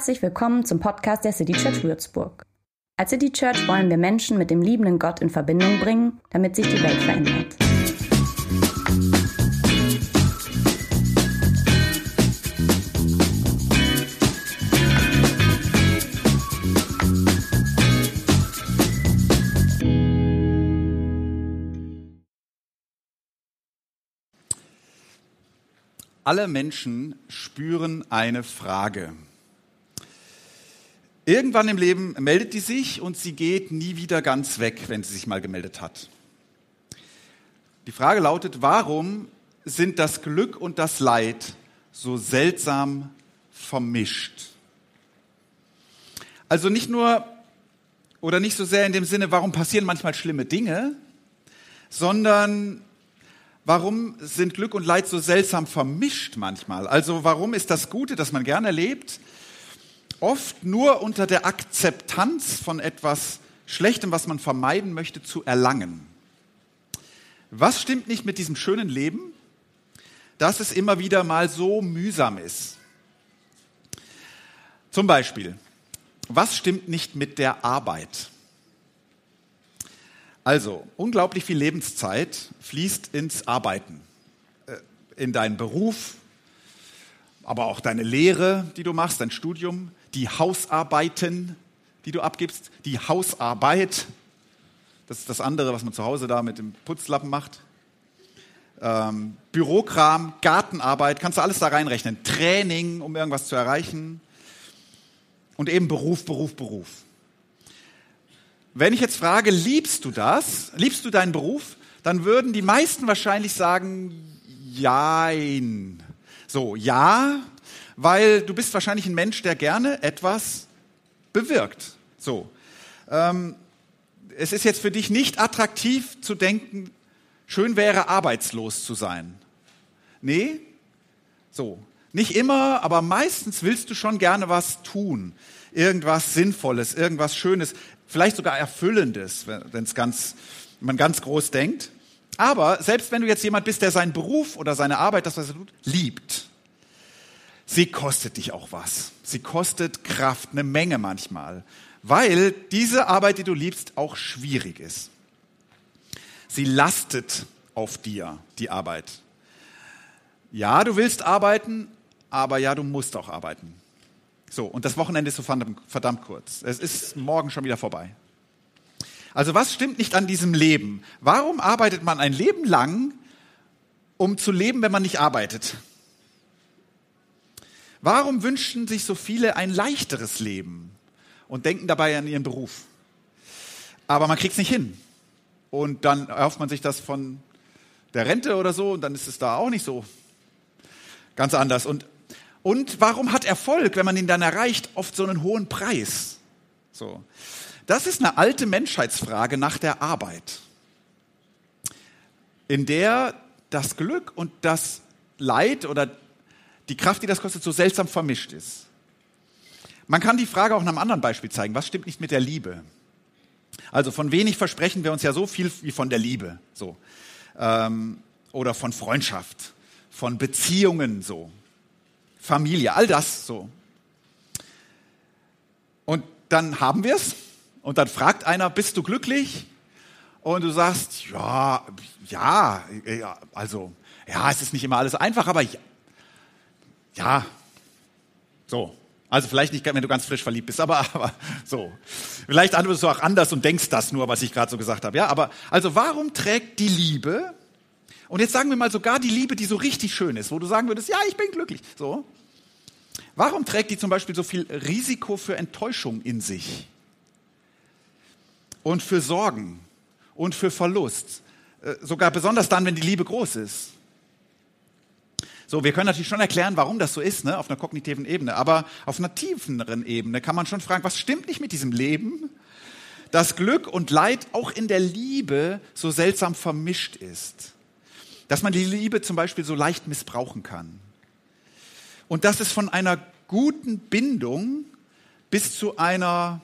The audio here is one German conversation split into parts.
Herzlich willkommen zum Podcast der City Church Würzburg. Als City Church wollen wir Menschen mit dem liebenden Gott in Verbindung bringen, damit sich die Welt verändert. Alle Menschen spüren eine Frage. Irgendwann im Leben meldet die sich und sie geht nie wieder ganz weg, wenn sie sich mal gemeldet hat. Die Frage lautet, warum sind das Glück und das Leid so seltsam vermischt? Also nicht nur oder nicht so sehr in dem Sinne, warum passieren manchmal schlimme Dinge, sondern warum sind Glück und Leid so seltsam vermischt manchmal? Also warum ist das Gute, das man gerne lebt, oft nur unter der Akzeptanz von etwas Schlechtem, was man vermeiden möchte, zu erlangen? Was stimmt nicht mit diesem schönen Leben, dass es immer wieder mal so mühsam ist? Zum Beispiel, was stimmt nicht mit der Arbeit? Also, unglaublich viel Lebenszeit fließt ins Arbeiten, äh, in deinen Beruf, aber auch deine Lehre, die du machst, dein Studium, die Hausarbeiten, die du abgibst, die Hausarbeit, das ist das andere, was man zu Hause da mit dem Putzlappen macht. Ähm, Bürokram, Gartenarbeit, kannst du alles da reinrechnen. Training, um irgendwas zu erreichen. Und eben Beruf, Beruf, Beruf. Wenn ich jetzt frage, liebst du das? Liebst du deinen Beruf? Dann würden die meisten wahrscheinlich sagen, jein. So, ja, weil du bist wahrscheinlich ein Mensch, der gerne etwas bewirkt. So. Ähm, es ist jetzt für dich nicht attraktiv zu denken, schön wäre arbeitslos zu sein. Nee? So. Nicht immer, aber meistens willst du schon gerne was tun. Irgendwas Sinnvolles, irgendwas Schönes vielleicht sogar Erfüllendes, wenn es ganz, man ganz groß denkt. Aber selbst wenn du jetzt jemand bist, der seinen Beruf oder seine Arbeit, das, was er tut, liebt, sie kostet dich auch was. Sie kostet Kraft, eine Menge manchmal, weil diese Arbeit, die du liebst, auch schwierig ist. Sie lastet auf dir, die Arbeit. Ja, du willst arbeiten, aber ja, du musst auch arbeiten. So, und das Wochenende ist so verdammt kurz. Es ist morgen schon wieder vorbei. Also was stimmt nicht an diesem Leben? Warum arbeitet man ein Leben lang, um zu leben, wenn man nicht arbeitet? Warum wünschen sich so viele ein leichteres Leben und denken dabei an ihren Beruf? Aber man kriegt es nicht hin. Und dann erhofft man sich das von der Rente oder so und dann ist es da auch nicht so ganz anders. Und und warum hat Erfolg, wenn man ihn dann erreicht, oft so einen hohen Preis? So. Das ist eine alte Menschheitsfrage nach der Arbeit, in der das Glück und das Leid oder die Kraft, die das kostet, so seltsam vermischt ist. Man kann die Frage auch nach einem anderen Beispiel zeigen. Was stimmt nicht mit der Liebe? Also von wenig versprechen wir uns ja so viel wie von der Liebe, so ähm, oder von Freundschaft, von Beziehungen, so. Familie, all das so. Und dann haben wir es und dann fragt einer, bist du glücklich? Und du sagst, ja, ja, also, ja, es ist nicht immer alles einfach, aber ja, ja so. Also vielleicht nicht, wenn du ganz frisch verliebt bist, aber, aber so. Vielleicht antwortest du auch anders und denkst das nur, was ich gerade so gesagt habe. Ja, aber also warum trägt die Liebe und jetzt sagen wir mal sogar die Liebe, die so richtig schön ist, wo du sagen würdest, ja, ich bin glücklich. So. Warum trägt die zum Beispiel so viel Risiko für Enttäuschung in sich? Und für Sorgen und für Verlust. Äh, sogar besonders dann, wenn die Liebe groß ist. So, wir können natürlich schon erklären, warum das so ist, ne, auf einer kognitiven Ebene. Aber auf einer tieferen Ebene kann man schon fragen, was stimmt nicht mit diesem Leben, dass Glück und Leid auch in der Liebe so seltsam vermischt ist? dass man die Liebe zum Beispiel so leicht missbrauchen kann. Und dass es von einer guten Bindung bis zu einer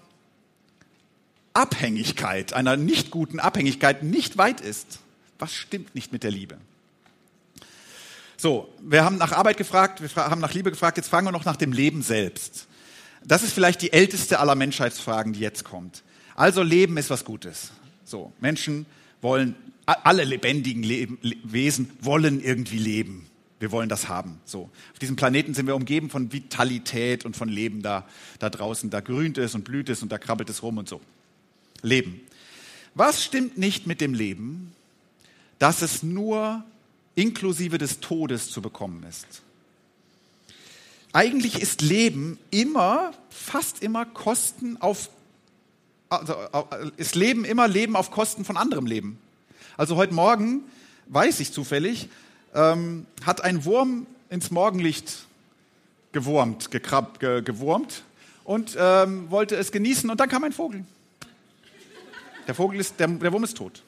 Abhängigkeit, einer nicht guten Abhängigkeit nicht weit ist. Was stimmt nicht mit der Liebe? So, wir haben nach Arbeit gefragt, wir haben nach Liebe gefragt, jetzt fragen wir noch nach dem Leben selbst. Das ist vielleicht die älteste aller Menschheitsfragen, die jetzt kommt. Also Leben ist was Gutes. So, Menschen wollen, alle lebendigen Leben, Wesen wollen irgendwie leben. Wir wollen das haben. So. Auf diesem Planeten sind wir umgeben von Vitalität und von Leben da, da draußen. Da grünt es und blüht es und da krabbelt es rum und so. Leben. Was stimmt nicht mit dem Leben, dass es nur inklusive des Todes zu bekommen ist? Eigentlich ist Leben immer, fast immer Kosten auf, also ist Leben immer Leben auf Kosten von anderem Leben. Also heute Morgen, weiß ich zufällig, ähm, hat ein Wurm ins Morgenlicht gewurmt, gekrabbt, ge, gewurmt und ähm, wollte es genießen und dann kam ein Vogel. Der Vogel ist, der, der Wurm ist tot.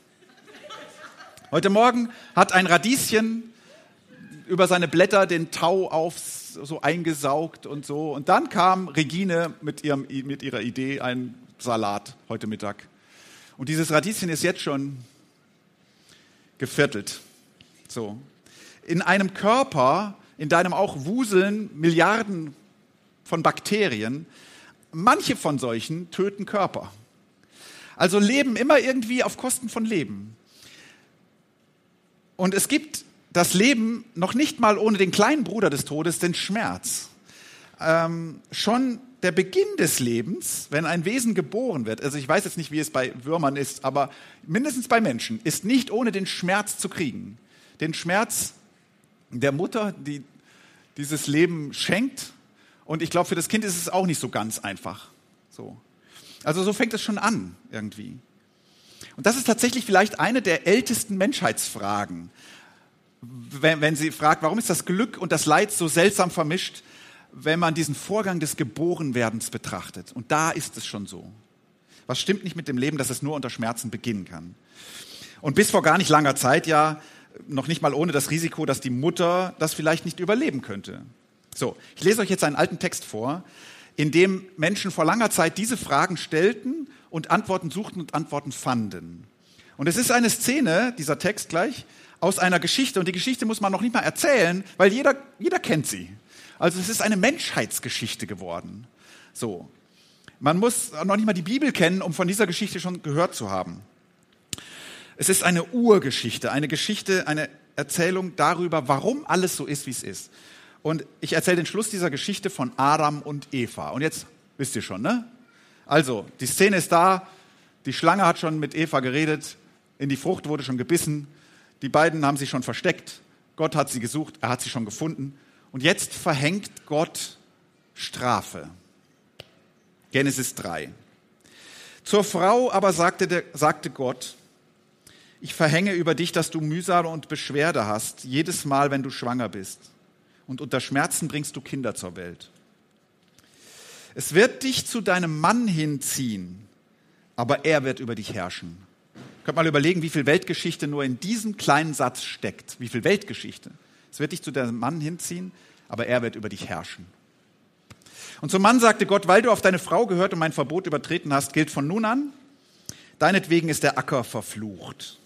Heute Morgen hat ein Radieschen über seine Blätter den Tau aufs, so eingesaugt und so. Und dann kam Regine mit, ihrem, mit ihrer Idee, ein Salat heute Mittag. Und dieses Radieschen ist jetzt schon geviertelt. So. In einem Körper, in deinem auch wuseln Milliarden von Bakterien, manche von solchen töten Körper. Also Leben immer irgendwie auf Kosten von Leben. Und es gibt das Leben noch nicht mal ohne den kleinen Bruder des Todes, den Schmerz. Ähm, schon der Beginn des Lebens, wenn ein Wesen geboren wird, also ich weiß jetzt nicht, wie es bei Würmern ist, aber mindestens bei Menschen, ist nicht ohne den Schmerz zu kriegen. Den Schmerz der Mutter, die dieses Leben schenkt. Und ich glaube, für das Kind ist es auch nicht so ganz einfach. So. Also so fängt es schon an irgendwie. Und das ist tatsächlich vielleicht eine der ältesten Menschheitsfragen. Wenn, wenn sie fragt, warum ist das Glück und das Leid so seltsam vermischt, wenn man diesen Vorgang des Geborenwerdens betrachtet. Und da ist es schon so. Was stimmt nicht mit dem Leben, dass es nur unter Schmerzen beginnen kann? Und bis vor gar nicht langer Zeit ja noch nicht mal ohne das Risiko, dass die Mutter das vielleicht nicht überleben könnte. So, ich lese euch jetzt einen alten Text vor, in dem Menschen vor langer Zeit diese Fragen stellten und Antworten suchten und Antworten fanden. Und es ist eine Szene, dieser Text gleich, aus einer Geschichte. Und die Geschichte muss man noch nicht mal erzählen, weil jeder, jeder kennt sie. Also es ist eine Menschheitsgeschichte geworden. So. Man muss noch nicht mal die Bibel kennen, um von dieser Geschichte schon gehört zu haben. Es ist eine Urgeschichte, eine Geschichte, eine Erzählung darüber, warum alles so ist, wie es ist. Und ich erzähle den Schluss dieser Geschichte von Adam und Eva. Und jetzt wisst ihr schon, ne? Also, die Szene ist da. Die Schlange hat schon mit Eva geredet. In die Frucht wurde schon gebissen. Die beiden haben sich schon versteckt. Gott hat sie gesucht. Er hat sie schon gefunden. Und jetzt verhängt Gott Strafe. Genesis 3. Zur Frau aber sagte, der, sagte Gott, ich verhänge über dich, dass du Mühsal und Beschwerde hast, jedes Mal, wenn du schwanger bist und unter Schmerzen bringst du Kinder zur Welt. Es wird dich zu deinem Mann hinziehen, aber er wird über dich herrschen. Könnt mal überlegen, wie viel Weltgeschichte nur in diesem kleinen Satz steckt. Wie viel Weltgeschichte. Es wird dich zu deinem Mann hinziehen, aber er wird über dich herrschen. Und zum Mann sagte Gott, weil du auf deine Frau gehört und mein Verbot übertreten hast, gilt von nun an, deinetwegen ist der Acker verflucht.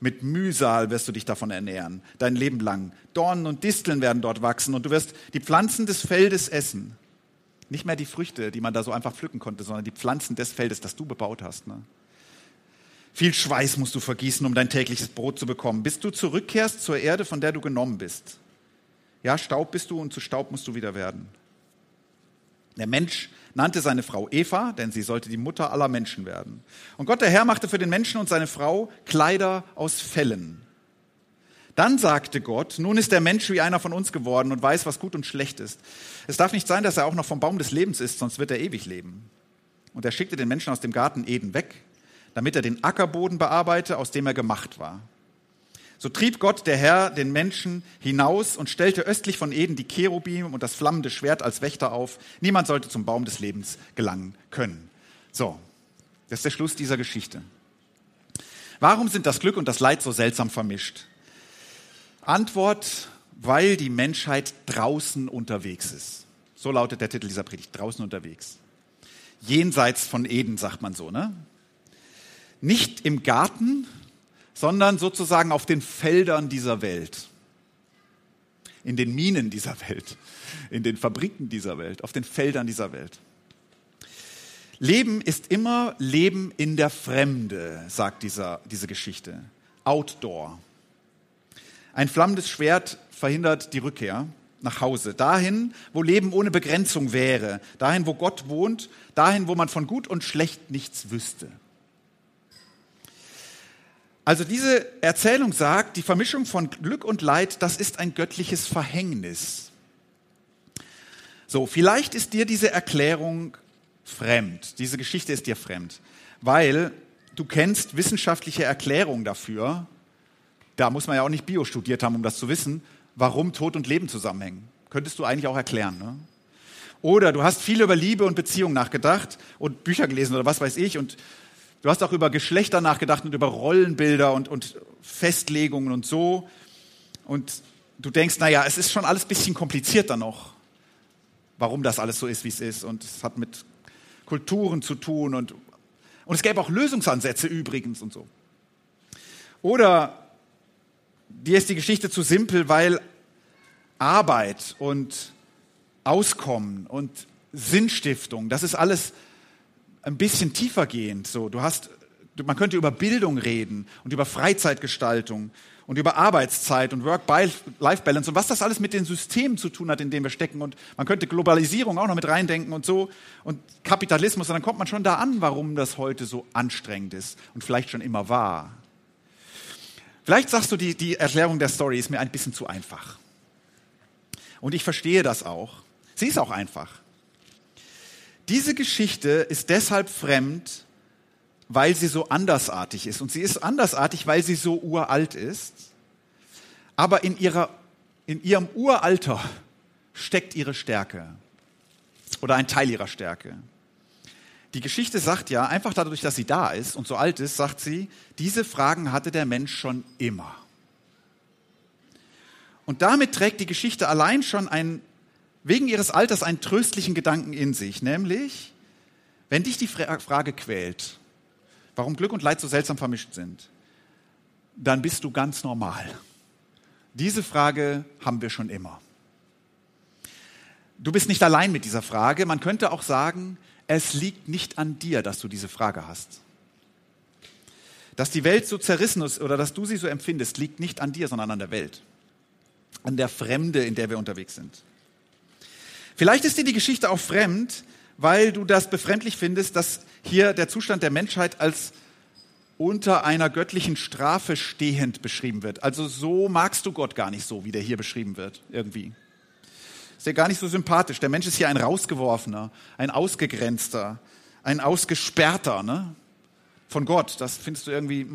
Mit Mühsal wirst du dich davon ernähren, dein Leben lang. Dornen und Disteln werden dort wachsen und du wirst die Pflanzen des Feldes essen. Nicht mehr die Früchte, die man da so einfach pflücken konnte, sondern die Pflanzen des Feldes, das du bebaut hast. Ne? Viel Schweiß musst du vergießen, um dein tägliches Brot zu bekommen, bis du zurückkehrst zur Erde, von der du genommen bist. Ja, Staub bist du und zu Staub musst du wieder werden. Der Mensch nannte seine Frau Eva, denn sie sollte die Mutter aller Menschen werden. Und Gott der Herr machte für den Menschen und seine Frau Kleider aus Fellen. Dann sagte Gott, nun ist der Mensch wie einer von uns geworden und weiß, was gut und schlecht ist. Es darf nicht sein, dass er auch noch vom Baum des Lebens isst, sonst wird er ewig leben. Und er schickte den Menschen aus dem Garten Eden weg, damit er den Ackerboden bearbeite, aus dem er gemacht war. So trieb Gott, der Herr, den Menschen hinaus und stellte östlich von Eden die Cherubim und das flammende Schwert als Wächter auf. Niemand sollte zum Baum des Lebens gelangen können. So, das ist der Schluss dieser Geschichte. Warum sind das Glück und das Leid so seltsam vermischt? Antwort, weil die Menschheit draußen unterwegs ist. So lautet der Titel dieser Predigt, draußen unterwegs. Jenseits von Eden, sagt man so, ne? Nicht im Garten, sondern sozusagen auf den Feldern dieser Welt, in den Minen dieser Welt, in den Fabriken dieser Welt, auf den Feldern dieser Welt. Leben ist immer Leben in der Fremde, sagt dieser, diese Geschichte. Outdoor. Ein flammendes Schwert verhindert die Rückkehr nach Hause, dahin, wo Leben ohne Begrenzung wäre, dahin, wo Gott wohnt, dahin, wo man von gut und schlecht nichts wüsste. Also diese Erzählung sagt, die Vermischung von Glück und Leid, das ist ein göttliches Verhängnis. So, vielleicht ist dir diese Erklärung fremd, diese Geschichte ist dir fremd, weil du kennst wissenschaftliche Erklärungen dafür, da muss man ja auch nicht Bio studiert haben, um das zu wissen, warum Tod und Leben zusammenhängen. Könntest du eigentlich auch erklären. Ne? Oder du hast viel über Liebe und Beziehung nachgedacht und Bücher gelesen oder was weiß ich und du hast auch über Geschlechter nachgedacht und über Rollenbilder und, und Festlegungen und so. Und du denkst, naja, es ist schon alles ein bisschen komplizierter noch, warum das alles so ist, wie es ist. Und es hat mit Kulturen zu tun und, und es gäbe auch Lösungsansätze übrigens und so. Oder dir ist die Geschichte zu simpel, weil Arbeit und Auskommen und Sinnstiftung, das ist alles ein bisschen tiefergehend. So, du hast, man könnte über Bildung reden und über Freizeitgestaltung und über Arbeitszeit und Work-Life-Balance und was das alles mit den Systemen zu tun hat, in denen wir stecken. Und man könnte Globalisierung auch noch mit reindenken und so und Kapitalismus. Und dann kommt man schon da an, warum das heute so anstrengend ist und vielleicht schon immer war. Vielleicht sagst du, die, die Erklärung der Story ist mir ein bisschen zu einfach. Und ich verstehe das auch. Sie ist auch einfach. Diese Geschichte ist deshalb fremd, weil sie so andersartig ist. Und sie ist andersartig, weil sie so uralt ist. Aber in, ihrer, in ihrem Uralter steckt ihre Stärke oder ein Teil ihrer Stärke. Die Geschichte sagt ja, einfach dadurch, dass sie da ist und so alt ist, sagt sie, diese Fragen hatte der Mensch schon immer. Und damit trägt die Geschichte allein schon ein, wegen ihres Alters einen tröstlichen Gedanken in sich, nämlich, wenn dich die Frage quält, warum Glück und Leid so seltsam vermischt sind, dann bist du ganz normal. Diese Frage haben wir schon immer. Du bist nicht allein mit dieser Frage. Man könnte auch sagen, es liegt nicht an dir, dass du diese Frage hast. Dass die Welt so zerrissen ist oder dass du sie so empfindest, liegt nicht an dir, sondern an der Welt. An der Fremde, in der wir unterwegs sind. Vielleicht ist dir die Geschichte auch fremd, weil du das befremdlich findest, dass hier der Zustand der Menschheit als unter einer göttlichen Strafe stehend beschrieben wird. Also so magst du Gott gar nicht so, wie der hier beschrieben wird, irgendwie. Ist ja gar nicht so sympathisch. Der Mensch ist hier ein rausgeworfener, ein ausgegrenzter, ein ausgesperrter ne? von Gott. Das findest du irgendwie. Mh.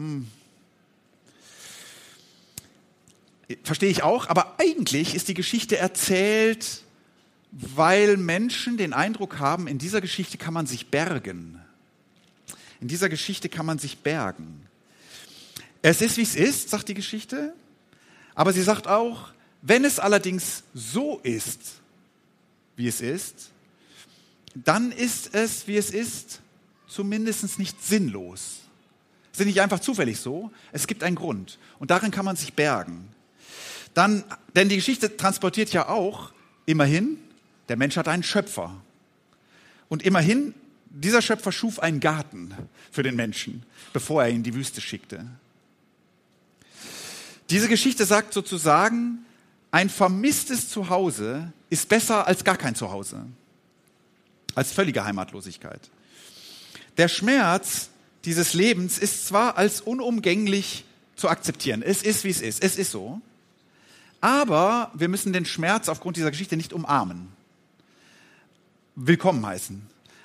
Hm. Verstehe ich auch, aber eigentlich ist die Geschichte erzählt, weil Menschen den Eindruck haben, in dieser Geschichte kann man sich bergen. In dieser Geschichte kann man sich bergen. Es ist, wie es ist, sagt die Geschichte, aber sie sagt auch, wenn es allerdings so ist, wie es ist, dann ist es, wie es ist, zumindest nicht sinnlos. Es ist nicht einfach zufällig so, es gibt einen Grund und darin kann man sich bergen. Dann, denn die Geschichte transportiert ja auch, immerhin, der Mensch hat einen Schöpfer. Und immerhin, dieser Schöpfer schuf einen Garten für den Menschen, bevor er ihn in die Wüste schickte. Diese Geschichte sagt sozusagen, ein vermisstes Zuhause ist besser als gar kein Zuhause, als völlige Heimatlosigkeit. Der Schmerz dieses Lebens ist zwar als unumgänglich zu akzeptieren, es ist wie es ist, es ist so, aber wir müssen den Schmerz aufgrund dieser Geschichte nicht umarmen, willkommen heißen.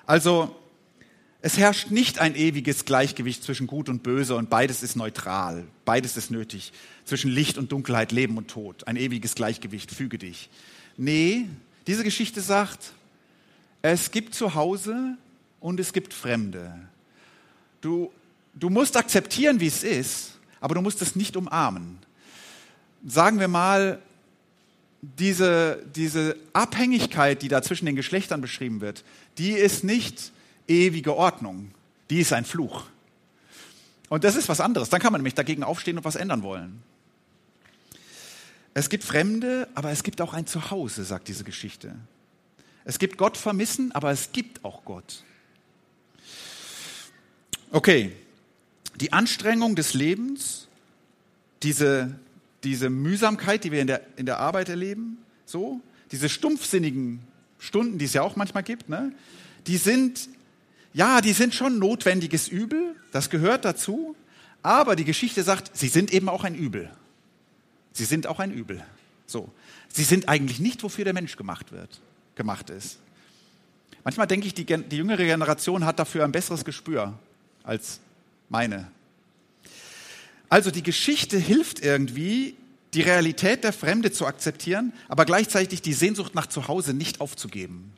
Also es herrscht nicht ein ewiges Gleichgewicht zwischen Gut und Böse und beides ist neutral, beides ist nötig. Zwischen Licht und Dunkelheit, Leben und Tod, ein ewiges Gleichgewicht, füge dich. Nee, diese Geschichte sagt, es gibt Zuhause und es gibt Fremde. Du, du musst akzeptieren, wie es ist, aber du musst es nicht umarmen. Sagen wir mal, diese, diese Abhängigkeit, die da zwischen den Geschlechtern beschrieben wird, die ist nicht ewige Ordnung. Die ist ein Fluch. Und das ist was anderes. Dann kann man nämlich dagegen aufstehen und was ändern wollen. Es gibt Fremde, aber es gibt auch ein Zuhause, sagt diese Geschichte. Es gibt Gott vermissen, aber es gibt auch Gott. Okay, die Anstrengung des Lebens, diese, diese Mühsamkeit, die wir in der, in der Arbeit erleben, so, diese stumpfsinnigen Stunden, die es ja auch manchmal gibt, ne, die sind, ja, die sind schon notwendiges Übel, das gehört dazu, aber die Geschichte sagt, sie sind eben auch ein Übel. Sie sind auch ein Übel. So. Sie sind eigentlich nicht, wofür der Mensch gemacht wird, gemacht ist. Manchmal denke ich, die, die jüngere Generation hat dafür ein besseres Gespür als meine. Also die Geschichte hilft irgendwie, die Realität der Fremde zu akzeptieren, aber gleichzeitig die Sehnsucht nach Zuhause nicht aufzugeben.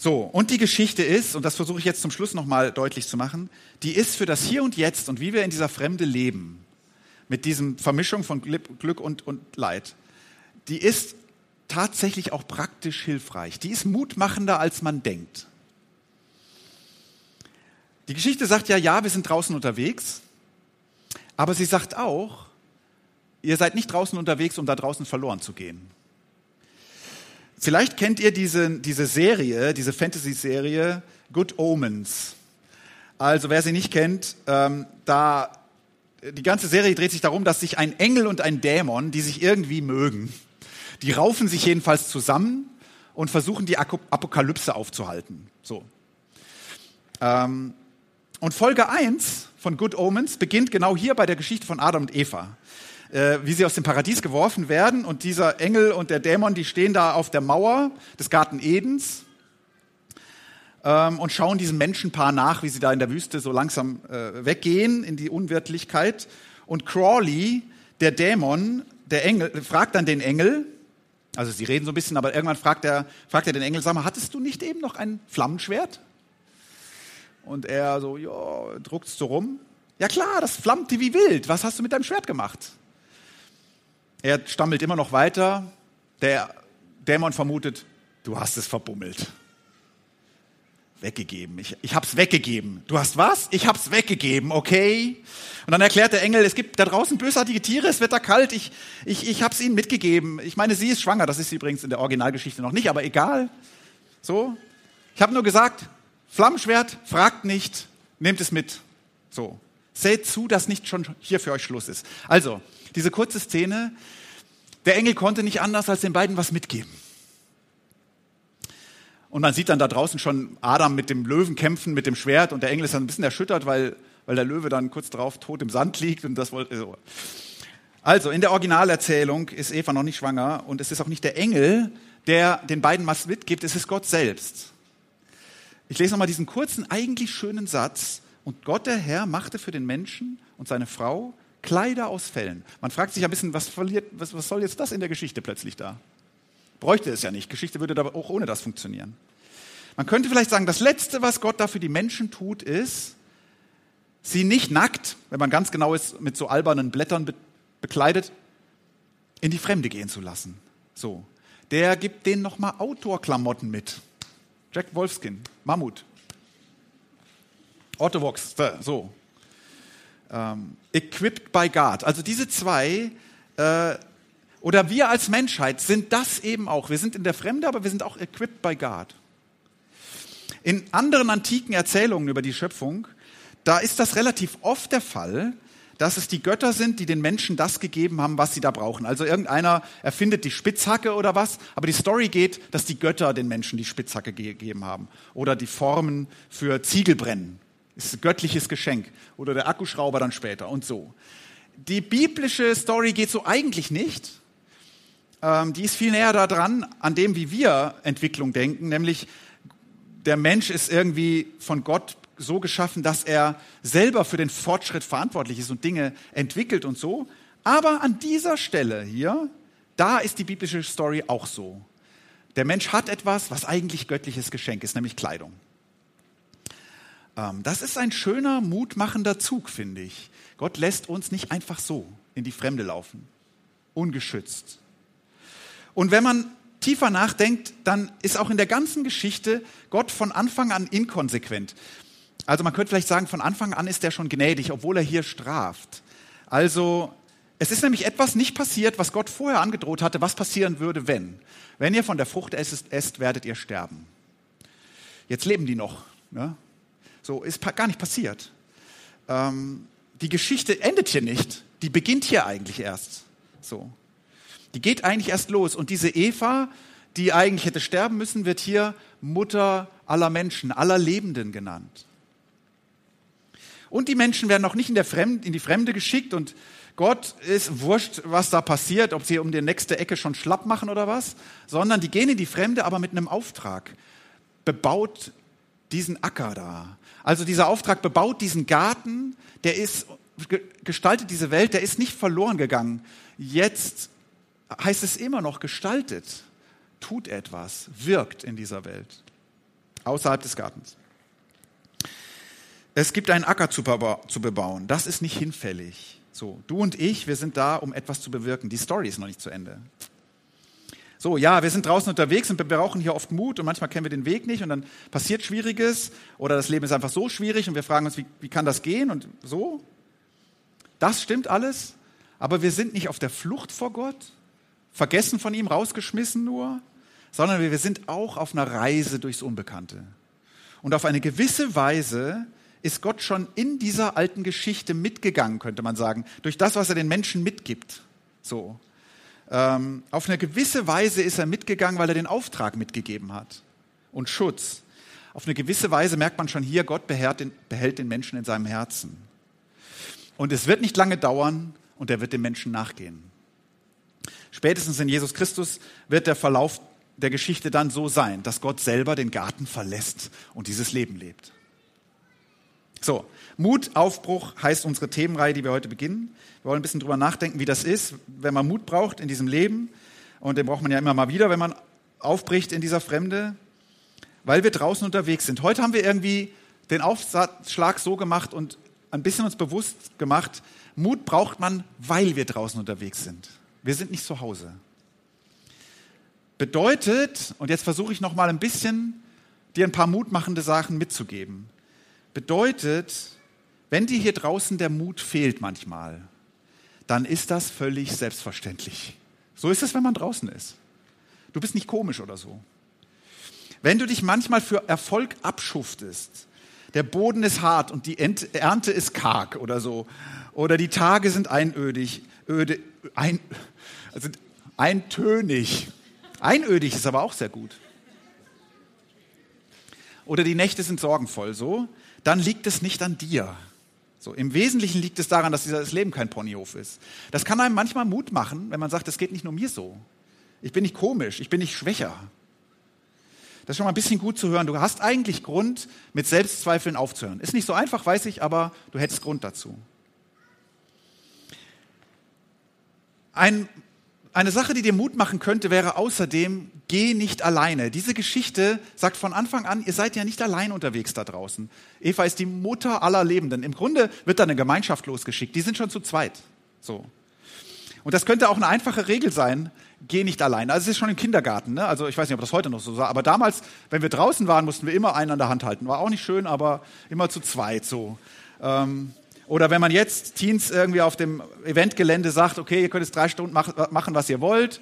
So, und die Geschichte ist, und das versuche ich jetzt zum Schluss nochmal deutlich zu machen, die ist für das Hier und Jetzt und wie wir in dieser Fremde leben, mit diesem Vermischung von Glück und, und Leid, die ist tatsächlich auch praktisch hilfreich. Die ist mutmachender, als man denkt. Die Geschichte sagt ja, ja, wir sind draußen unterwegs, aber sie sagt auch, ihr seid nicht draußen unterwegs, um da draußen verloren zu gehen. Vielleicht kennt ihr diese, diese Serie, diese Fantasy-Serie Good Omens. Also wer sie nicht kennt, ähm, da die ganze Serie dreht sich darum, dass sich ein Engel und ein Dämon, die sich irgendwie mögen, die raufen sich jedenfalls zusammen und versuchen die Apokalypse aufzuhalten. So. Ähm, und Folge 1 von Good Omens beginnt genau hier bei der Geschichte von Adam und Eva. Äh, wie sie aus dem Paradies geworfen werden und dieser Engel und der Dämon, die stehen da auf der Mauer des Garten Edens ähm, und schauen diesem Menschenpaar nach, wie sie da in der Wüste so langsam äh, weggehen in die Unwirtlichkeit. Und Crawley, der Dämon, der Engel, fragt dann den Engel, also sie reden so ein bisschen, aber irgendwann fragt er, fragt er den Engel, sag mal, hattest du nicht eben noch ein Flammenschwert? Und er so, ja, druckt so rum. Ja klar, das flammte wie wild. Was hast du mit deinem Schwert gemacht? Er stammelt immer noch weiter. Der Dämon vermutet, du hast es verbummelt. Weggegeben. Ich, ich hab's weggegeben. Du hast was? Ich hab's weggegeben, okay? Und dann erklärt der Engel, es gibt da draußen bösartige Tiere, es wird da kalt, ich, ich, ich hab's ihnen mitgegeben. Ich meine, sie ist schwanger, das ist sie übrigens in der Originalgeschichte noch nicht, aber egal. So. Ich habe nur gesagt, Flammenschwert, fragt nicht, nehmt es mit. So. Seht zu, dass nicht schon hier für euch Schluss ist. Also, diese kurze Szene, der Engel konnte nicht anders als den beiden was mitgeben. Und man sieht dann da draußen schon Adam mit dem Löwen kämpfen, mit dem Schwert und der Engel ist dann ein bisschen erschüttert, weil, weil der Löwe dann kurz drauf tot im Sand liegt und das wollte so. Also, in der Originalerzählung ist Eva noch nicht schwanger und es ist auch nicht der Engel, der den beiden was mitgibt, es ist Gott selbst. Ich lese nochmal diesen kurzen, eigentlich schönen Satz. Und Gott, der Herr, machte für den Menschen und seine Frau Kleider aus Fellen. Man fragt sich ein bisschen, was, verliert, was, was soll jetzt das in der Geschichte plötzlich da? Bräuchte es ja nicht. Geschichte würde da auch ohne das funktionieren. Man könnte vielleicht sagen, das Letzte, was Gott da für die Menschen tut, ist, sie nicht nackt, wenn man ganz genau ist, mit so albernen Blättern be bekleidet, in die Fremde gehen zu lassen. So. Der gibt denen nochmal Outdoor-Klamotten mit. Jack Wolfskin, Mammut. Orthovox, so. Ähm, equipped by God. Also diese zwei, äh, oder wir als Menschheit sind das eben auch. Wir sind in der Fremde, aber wir sind auch equipped by God. In anderen antiken Erzählungen über die Schöpfung, da ist das relativ oft der Fall, dass es die Götter sind, die den Menschen das gegeben haben, was sie da brauchen. Also irgendeiner erfindet die Spitzhacke oder was, aber die Story geht, dass die Götter den Menschen die Spitzhacke gegeben haben. Oder die Formen für Ziegelbrennen. Ist ein göttliches Geschenk. Oder der Akkuschrauber dann später und so. Die biblische Story geht so eigentlich nicht. Ähm, die ist viel näher daran, an dem, wie wir Entwicklung denken, nämlich der Mensch ist irgendwie von Gott so geschaffen, dass er selber für den Fortschritt verantwortlich ist und Dinge entwickelt und so. Aber an dieser Stelle hier, da ist die biblische Story auch so. Der Mensch hat etwas, was eigentlich göttliches Geschenk ist, nämlich Kleidung. Ähm, das ist ein schöner, mutmachender Zug, finde ich. Gott lässt uns nicht einfach so in die Fremde laufen, ungeschützt. Und wenn man tiefer nachdenkt, dann ist auch in der ganzen Geschichte Gott von Anfang an inkonsequent. Also man könnte vielleicht sagen, von Anfang an ist er schon gnädig, obwohl er hier straft. Also es ist nämlich etwas nicht passiert, was Gott vorher angedroht hatte, was passieren würde, wenn. Wenn ihr von der Frucht esst, werdet ihr sterben. Jetzt leben die noch. Ne? So ist gar nicht passiert. Ähm, die Geschichte endet hier nicht. Die beginnt hier eigentlich erst. So. Die geht eigentlich erst los. Und diese Eva, die eigentlich hätte sterben müssen, wird hier Mutter aller Menschen, aller Lebenden genannt. Und die Menschen werden noch nicht in, der Fremde, in die Fremde geschickt und Gott ist wurscht, was da passiert, ob sie um die nächste Ecke schon schlapp machen oder was, sondern die gehen in die Fremde, aber mit einem Auftrag. Bebaut diesen Acker da. Also dieser Auftrag bebaut diesen Garten, der ist, gestaltet diese Welt, der ist nicht verloren gegangen. Jetzt heißt es immer noch gestaltet, tut etwas, wirkt in dieser Welt, außerhalb des Gartens. Es gibt einen Acker zu bebauen. Das ist nicht hinfällig. So, du und ich, wir sind da, um etwas zu bewirken. Die Story ist noch nicht zu Ende. So, ja, wir sind draußen unterwegs und wir brauchen hier oft Mut und manchmal kennen wir den Weg nicht und dann passiert Schwieriges oder das Leben ist einfach so schwierig und wir fragen uns, wie, wie kann das gehen und so. Das stimmt alles, aber wir sind nicht auf der Flucht vor Gott, vergessen von ihm, rausgeschmissen nur, sondern wir sind auch auf einer Reise durchs Unbekannte. Und auf eine gewisse Weise ist Gott schon in dieser alten Geschichte mitgegangen, könnte man sagen, durch das, was er den Menschen mitgibt. So. Ähm, auf eine gewisse Weise ist er mitgegangen, weil er den Auftrag mitgegeben hat und Schutz. Auf eine gewisse Weise merkt man schon hier, Gott den, behält den Menschen in seinem Herzen. Und es wird nicht lange dauern und er wird dem Menschen nachgehen. Spätestens in Jesus Christus wird der Verlauf der Geschichte dann so sein, dass Gott selber den Garten verlässt und dieses Leben lebt. So, Mut, Aufbruch heißt unsere Themenreihe, die wir heute beginnen. Wir wollen ein bisschen drüber nachdenken, wie das ist, wenn man Mut braucht in diesem Leben. Und den braucht man ja immer mal wieder, wenn man aufbricht in dieser Fremde, weil wir draußen unterwegs sind. Heute haben wir irgendwie den Aufschlag so gemacht und ein bisschen uns bewusst gemacht, Mut braucht man, weil wir draußen unterwegs sind. Wir sind nicht zu Hause. Bedeutet, und jetzt versuche ich noch mal ein bisschen dir ein paar mutmachende Sachen mitzugeben bedeutet, wenn dir hier draußen der Mut fehlt manchmal, dann ist das völlig selbstverständlich. So ist es, wenn man draußen ist. Du bist nicht komisch oder so. Wenn du dich manchmal für Erfolg abschuftest, der Boden ist hart und die Ernte ist karg oder so, oder die Tage sind einödig, öde, ein, also eintönig. Einödig ist aber auch sehr gut. Oder die Nächte sind sorgenvoll, so, dann liegt es nicht an dir. So, Im Wesentlichen liegt es daran, dass dieses Leben kein Ponyhof ist. Das kann einem manchmal Mut machen, wenn man sagt, es geht nicht nur mir so. Ich bin nicht komisch, ich bin nicht schwächer. Das ist schon mal ein bisschen gut zu hören. Du hast eigentlich Grund, mit Selbstzweifeln aufzuhören. Ist nicht so einfach, weiß ich, aber du hättest Grund dazu. Ein eine Sache, die dir Mut machen könnte, wäre außerdem, geh nicht alleine. Diese Geschichte sagt von Anfang an, ihr seid ja nicht allein unterwegs da draußen. Eva ist die Mutter aller Lebenden. Im Grunde wird da eine Gemeinschaft losgeschickt. Die sind schon zu zweit. So. Und das könnte auch eine einfache Regel sein, geh nicht alleine. Also es ist schon im Kindergarten, ne? Also ich weiß nicht, ob das heute noch so war, aber damals, wenn wir draußen waren, mussten wir immer einen an der Hand halten. War auch nicht schön, aber immer zu zweit so. Ähm, oder wenn man jetzt Teens irgendwie auf dem Eventgelände sagt, okay, ihr könnt jetzt drei Stunden machen, was ihr wollt,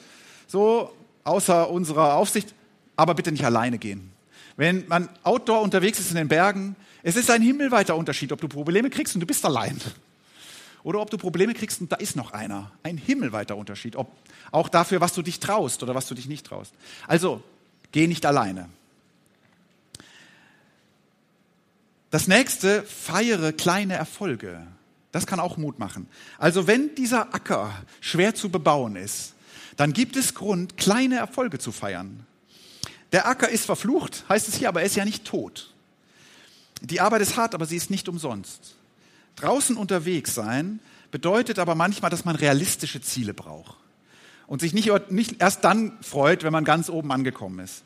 so, außer unserer Aufsicht, aber bitte nicht alleine gehen. Wenn man outdoor unterwegs ist in den Bergen, es ist ein himmelweiter Unterschied, ob du Probleme kriegst und du bist allein. Oder ob du Probleme kriegst und da ist noch einer. Ein himmelweiter Unterschied. Ob, auch dafür, was du dich traust oder was du dich nicht traust. Also, geh nicht alleine. Das nächste, feiere kleine Erfolge. Das kann auch Mut machen. Also wenn dieser Acker schwer zu bebauen ist, dann gibt es Grund, kleine Erfolge zu feiern. Der Acker ist verflucht, heißt es hier, aber er ist ja nicht tot. Die Arbeit ist hart, aber sie ist nicht umsonst. Draußen unterwegs sein bedeutet aber manchmal, dass man realistische Ziele braucht und sich nicht, nicht erst dann freut, wenn man ganz oben angekommen ist.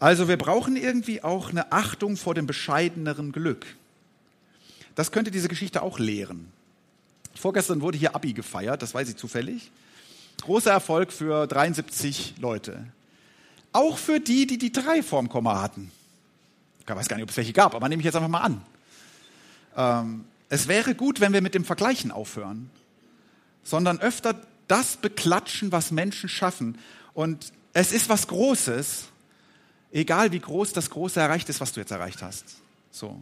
Also wir brauchen irgendwie auch eine Achtung vor dem bescheideneren Glück. Das könnte diese Geschichte auch lehren. Vorgestern wurde hier Abi gefeiert, das weiß ich zufällig. Großer Erfolg für 73 Leute. Auch für die, die die drei vorm Komma hatten. Ich weiß gar nicht, ob es welche gab, aber nehme ich jetzt einfach mal an. Ähm, es wäre gut, wenn wir mit dem Vergleichen aufhören, sondern öfter das beklatschen, was Menschen schaffen. Und es ist was Großes, Egal wie groß das Große erreicht ist, was du jetzt erreicht hast. So.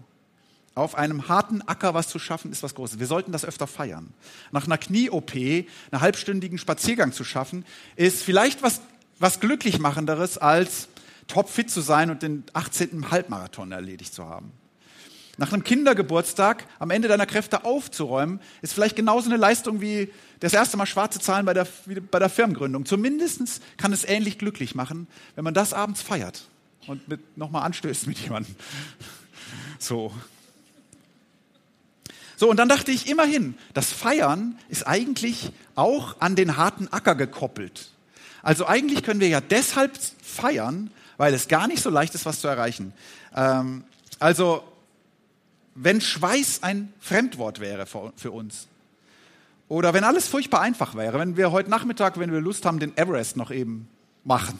auf einem harten Acker was zu schaffen, ist was Großes. Wir sollten das öfter feiern. Nach einer Knie-OP, einen halbstündigen Spaziergang zu schaffen, ist vielleicht was, was glücklich machenderes, als topfit zu sein und den 18. Halbmarathon erledigt zu haben. Nach einem Kindergeburtstag am Ende deiner Kräfte aufzuräumen, ist vielleicht genauso eine Leistung wie das erste Mal schwarze Zahlen bei der, bei der Firmengründung. Zumindest kann es ähnlich glücklich machen, wenn man das abends feiert und nochmal anstößt mit jemandem. So. So, und dann dachte ich immerhin, das Feiern ist eigentlich auch an den harten Acker gekoppelt. Also eigentlich können wir ja deshalb feiern, weil es gar nicht so leicht ist, was zu erreichen. Ähm, also wenn Schweiß ein Fremdwort wäre für uns. Oder wenn alles furchtbar einfach wäre, wenn wir heute Nachmittag, wenn wir Lust haben, den Everest noch eben machen.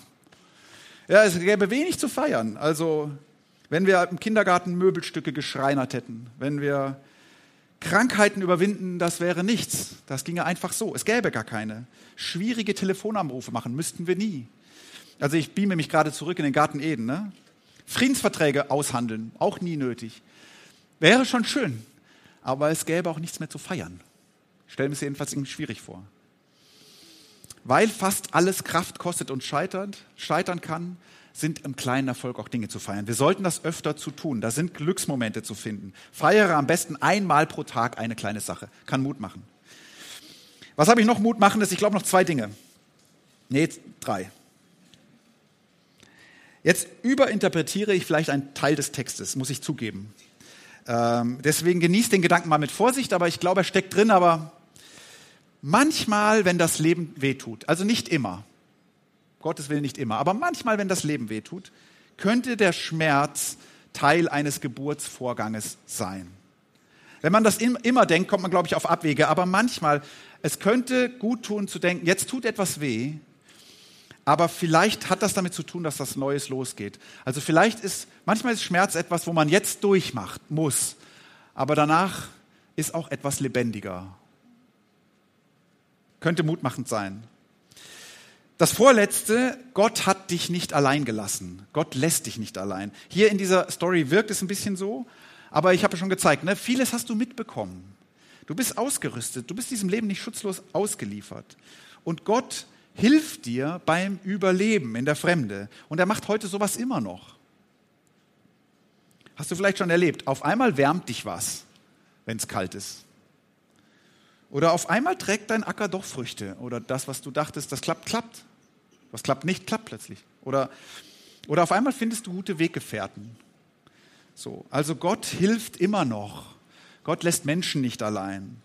Ja, es gäbe wenig zu feiern. Also, wenn wir im Kindergarten Möbelstücke geschreinert hätten, wenn wir Krankheiten überwinden, das wäre nichts. Das ginge einfach so. Es gäbe gar keine. Schwierige Telefonanrufe machen müssten wir nie. Also ich beame mich gerade zurück in den Garten Eden. Ne? Friedensverträge aushandeln, auch nie nötig. Wäre schon schön, aber es gäbe auch nichts mehr zu feiern. Ich stelle mir es jedenfalls schwierig vor. Weil fast alles Kraft kostet und scheitert, scheitern kann, sind im kleinen Erfolg auch Dinge zu feiern. Wir sollten das öfter zu tun. Da sind Glücksmomente zu finden. Feiere am besten einmal pro Tag eine kleine Sache. Kann Mut machen. Was habe ich noch Mut machen? Ich glaube noch zwei Dinge. Nee, drei. Jetzt überinterpretiere ich vielleicht einen Teil des Textes, muss ich zugeben. Ähm, deswegen genießt den Gedanken mal mit Vorsicht, aber ich glaube, er steckt drin, aber manchmal, wenn das Leben wehtut, also nicht immer, Gottes Willen nicht immer, aber manchmal, wenn das Leben wehtut, könnte der Schmerz Teil eines Geburtsvorganges sein. Wenn man das immer denkt, kommt man, glaube ich, auf Abwege, aber manchmal, es könnte gut tun zu denken, jetzt tut etwas weh, aber vielleicht hat das damit zu tun, dass das Neues losgeht. Also vielleicht ist, manchmal ist Schmerz etwas, wo man jetzt durchmacht muss, aber danach ist auch etwas lebendiger. Könnte mutmachend sein. Das vorletzte, Gott hat dich nicht allein gelassen. Gott lässt dich nicht allein. Hier in dieser Story wirkt es ein bisschen so, aber ich habe schon gezeigt, ne, vieles hast du mitbekommen. Du bist ausgerüstet, du bist diesem Leben nicht schutzlos ausgeliefert. Und Gott hilft dir beim Überleben in der Fremde. Und er macht heute sowas immer noch. Hast du vielleicht schon erlebt, auf einmal wärmt dich was, wenn es kalt ist. Oder auf einmal trägt dein Acker doch Früchte. Oder das, was du dachtest, das klappt, klappt. Was klappt nicht, klappt plötzlich. Oder, oder auf einmal findest du gute Weggefährten. So, also Gott hilft immer noch. Gott lässt Menschen nicht allein.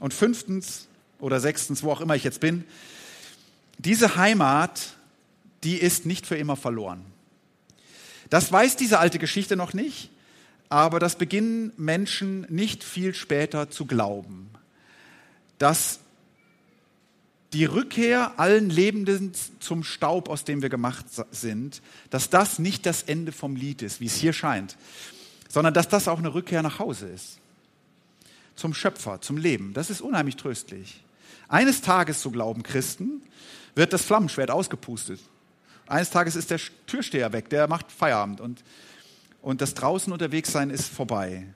Und fünftens oder sechstens, wo auch immer ich jetzt bin, diese Heimat, die ist nicht für immer verloren. Das weiß diese alte Geschichte noch nicht, aber das beginnen Menschen nicht viel später zu glauben, dass die Rückkehr allen Lebenden zum Staub, aus dem wir gemacht sind, dass das nicht das Ende vom Lied ist, wie es hier scheint, sondern dass das auch eine Rückkehr nach Hause ist. Zum Schöpfer, zum Leben. Das ist unheimlich tröstlich. Eines Tages, so glauben Christen, wird das Flammenschwert ausgepustet. Eines Tages ist der Türsteher weg, der macht Feierabend und, und das draußen unterwegs sein ist vorbei.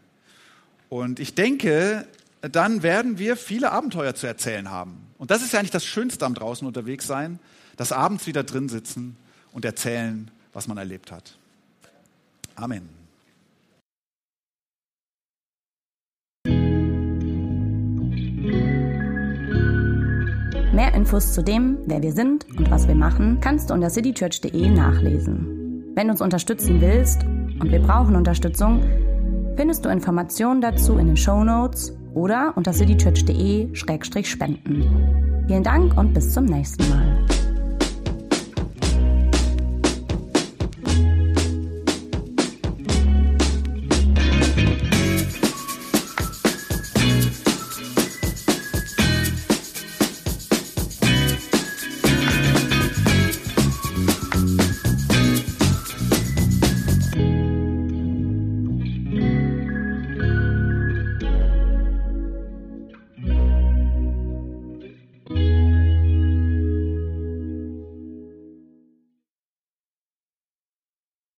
Und ich denke, dann werden wir viele Abenteuer zu erzählen haben. Und das ist ja eigentlich das Schönste am draußen unterwegs sein, dass abends wieder drin sitzen und erzählen, was man erlebt hat. Amen. Mehr Infos zu dem, wer wir sind und was wir machen, kannst du unter citychurch.de nachlesen. Wenn du uns unterstützen willst, und wir brauchen Unterstützung, findest du Informationen dazu in den Show Notes oder unter citychurch.de-spenden. Vielen Dank und bis zum nächsten Mal.